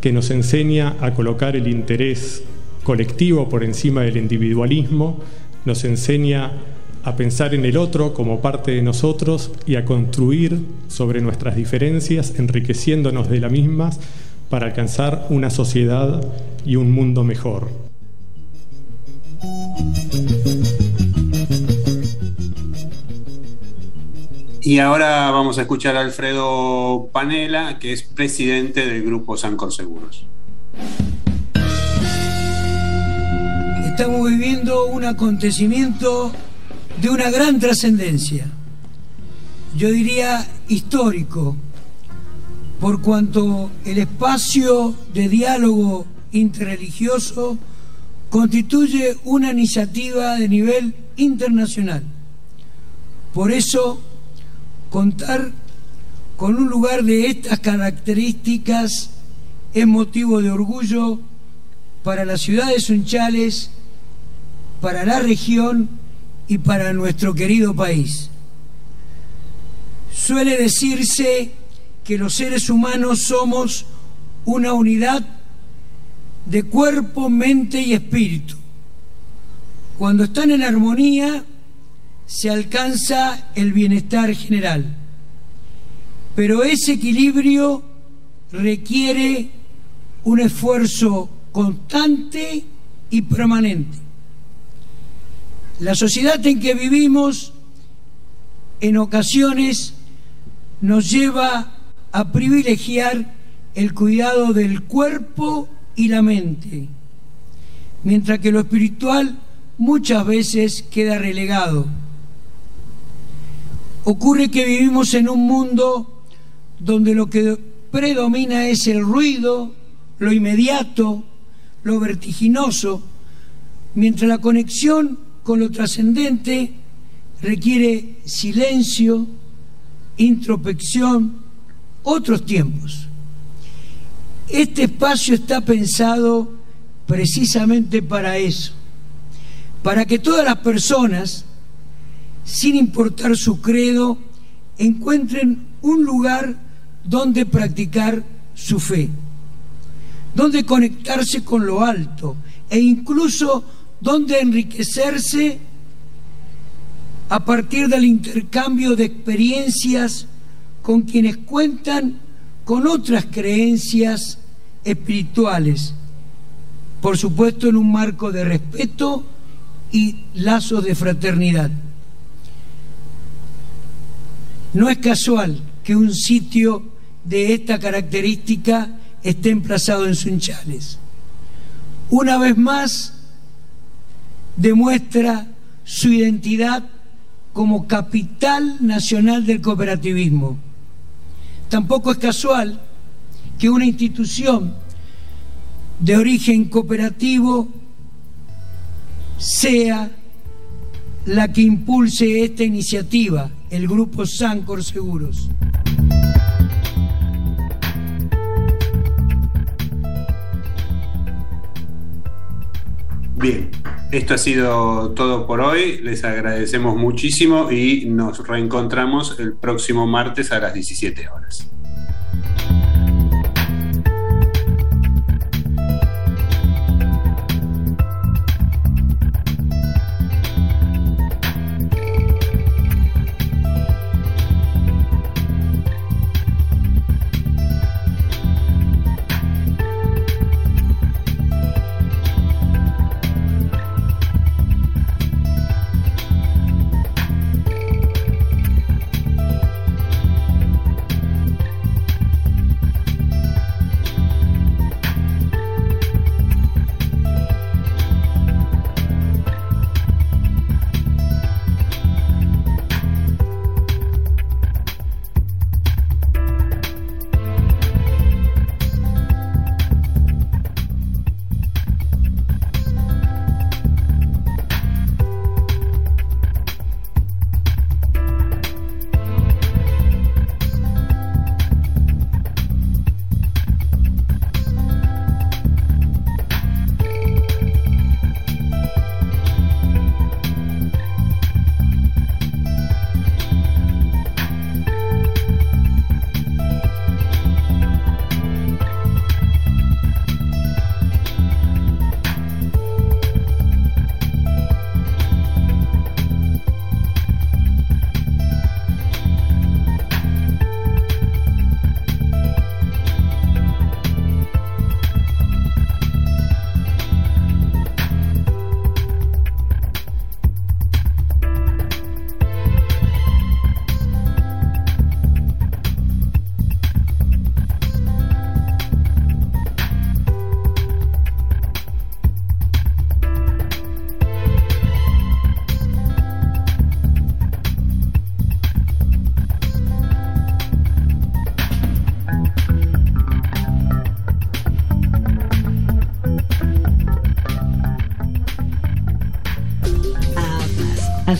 Speaker 16: que nos enseña a colocar el interés colectivo por encima del individualismo, nos enseña a pensar en el otro como parte de nosotros y a construir sobre nuestras diferencias, enriqueciéndonos de las mismas para alcanzar una sociedad y un mundo mejor.
Speaker 3: Y ahora vamos a escuchar a Alfredo Panela, que es presidente del grupo Sancor Seguros.
Speaker 17: Estamos viviendo un acontecimiento de una gran trascendencia, yo diría histórico, por cuanto el espacio de diálogo interreligioso constituye una iniciativa de nivel internacional. Por eso, contar con un lugar de estas características es motivo de orgullo para la ciudad de Sunchales, para la región y para nuestro querido país. Suele decirse que los seres humanos somos una unidad de cuerpo, mente y espíritu. Cuando están en armonía, se alcanza el bienestar general. Pero ese equilibrio requiere un esfuerzo constante y permanente. La sociedad en que vivimos en ocasiones nos lleva a privilegiar el cuidado del cuerpo y la mente, mientras que lo espiritual muchas veces queda relegado. Ocurre que vivimos en un mundo donde lo que predomina es el ruido, lo inmediato, lo vertiginoso, mientras la conexión con lo trascendente requiere silencio, introspección, otros tiempos. Este espacio está pensado precisamente para eso, para que todas las personas, sin importar su credo, encuentren un lugar donde practicar su fe, donde conectarse con lo alto e incluso donde enriquecerse a partir del intercambio de experiencias con quienes cuentan con otras creencias espirituales, por supuesto en un marco de respeto y lazos de fraternidad. No es casual que un sitio de esta característica esté emplazado en Sunchales. Una vez más, demuestra su identidad como capital nacional del cooperativismo. Tampoco es casual que una institución de origen cooperativo sea la que impulse esta iniciativa, el grupo Sancor Seguros.
Speaker 3: Bien, esto ha sido todo por hoy. Les agradecemos muchísimo y nos reencontramos el próximo martes a las 17 horas.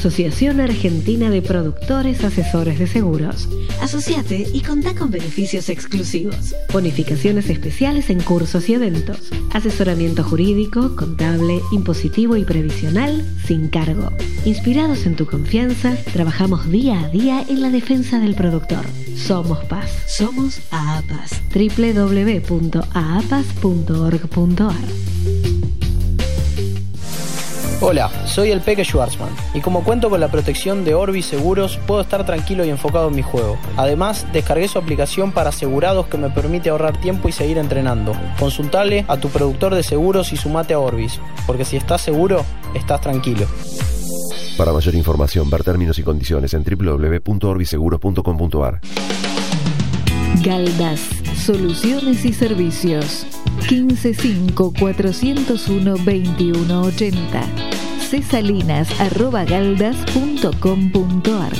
Speaker 2: Asociación Argentina de Productores Asesores de Seguros. Asociate y contá con beneficios exclusivos. Bonificaciones especiales en cursos y eventos. Asesoramiento jurídico, contable, impositivo y previsional sin cargo. Inspirados en tu confianza, trabajamos día a día en la defensa del productor. Somos Paz. Somos AAPAS. www.aapas.org.ar
Speaker 5: Hola, soy el Peque Schwarzman y como cuento con la protección de Orbis Seguros, puedo estar tranquilo y enfocado en mi juego. Además, descargué su aplicación para asegurados que me permite ahorrar tiempo y seguir entrenando. Consultale a tu productor de seguros y sumate a Orbis, porque si estás seguro, estás tranquilo.
Speaker 11: Para mayor información, ver términos y condiciones en www.orbiseguros.com.ar.
Speaker 2: Galdas, Soluciones y Servicios. 155-401-2180. cesalinas.galdas.com.ar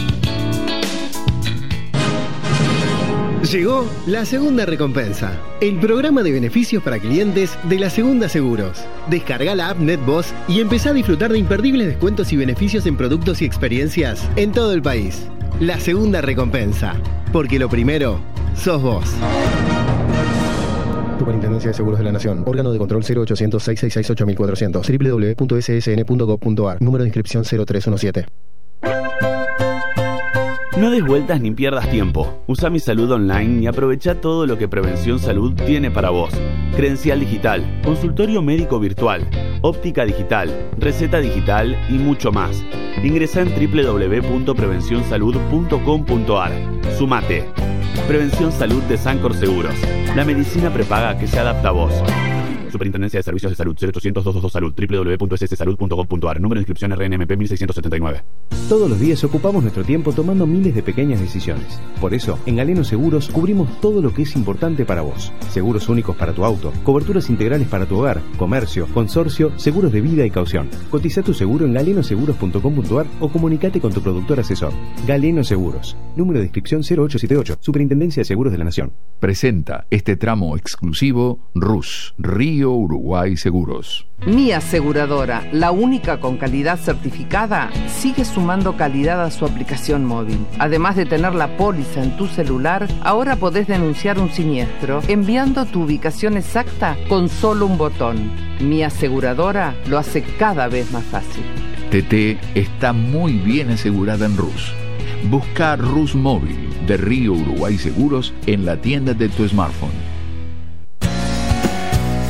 Speaker 14: Llegó la segunda recompensa, el programa de beneficios para clientes de la Segunda Seguros. Descarga la app NetBoss y empezá a disfrutar de imperdibles descuentos y beneficios en productos y experiencias en todo el país. La segunda recompensa, porque lo primero sos vos.
Speaker 15: Superintendencia de Seguros de la Nación. Órgano de control 0800 666 8400. www.ssn.gov.ar. Número de inscripción 0317.
Speaker 18: No des vueltas ni pierdas tiempo. Usa mi salud online y aprovecha todo lo que Prevención Salud tiene para vos. Credencial digital, consultorio médico virtual, óptica digital, receta digital y mucho más. Ingresa en www.prevencionsalud.com.ar. Sumate. Prevención Salud de Sancor Seguros. La medicina prepaga que se adapta a vos. Superintendencia de Servicios de Salud 0800 222 Salud www.sssalud.gov.ar Número de inscripción RNMP 1679.
Speaker 6: Todos los días ocupamos nuestro tiempo tomando miles de pequeñas decisiones. Por eso, en Galeno Seguros cubrimos todo lo que es importante para vos. Seguros únicos para tu auto, coberturas integrales para tu hogar, comercio, consorcio, seguros de vida y caución. Cotiza tu seguro en galenoseguros.com.ar o comunicate con tu productor asesor. Galeno Seguros. Número de inscripción 0878. Superintendencia de Seguros de la Nación.
Speaker 12: Presenta este tramo exclusivo RUS, Río Uruguay Seguros.
Speaker 13: Mi aseguradora, la única con calidad certificada, sigue sumando calidad a su aplicación móvil. Además de tener la póliza en tu celular, ahora podés denunciar un siniestro enviando tu ubicación exacta con solo un botón. Mi aseguradora lo hace cada vez más fácil.
Speaker 12: TT está muy bien asegurada en RUS. Busca RUS Móvil de Río Uruguay Seguros en la tienda de tu smartphone.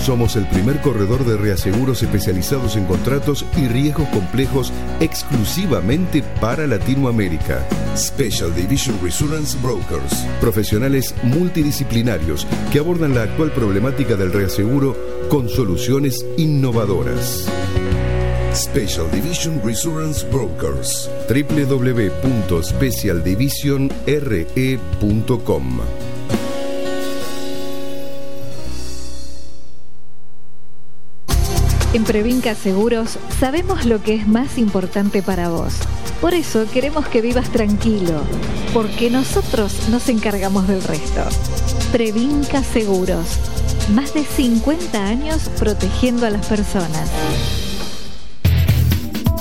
Speaker 11: Somos el primer corredor de reaseguros especializados en contratos y riesgos complejos exclusivamente para Latinoamérica. Special Division Reassurance Brokers. Profesionales multidisciplinarios que abordan la actual problemática del reaseguro con soluciones innovadoras. Special Division Reassurance Brokers. www.specialdivisionre.com
Speaker 2: En Previnca Seguros sabemos lo que es más importante para vos. Por eso queremos que vivas tranquilo, porque nosotros nos encargamos del resto. Previnca Seguros. Más de 50 años protegiendo a las personas.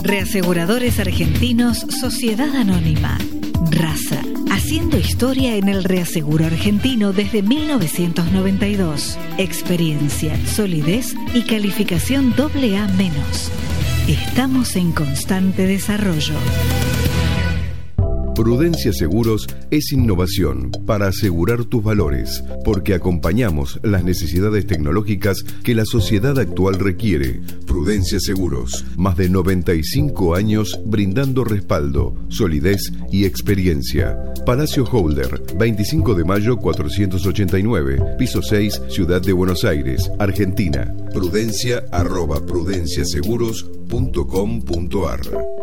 Speaker 2: Reaseguradores Argentinos Sociedad Anónima. Raza. Haciendo historia en el reaseguro argentino desde 1992. Experiencia, solidez y calificación AA-. Estamos en constante desarrollo.
Speaker 11: Prudencia Seguros es innovación para asegurar tus valores, porque acompañamos las necesidades tecnológicas que la sociedad actual requiere. Prudencia Seguros, más de 95 años brindando respaldo, solidez y experiencia. Palacio Holder, 25 de mayo 489, piso 6, Ciudad de Buenos Aires, Argentina. Prudencia arroba prudenciaseguros.com.ar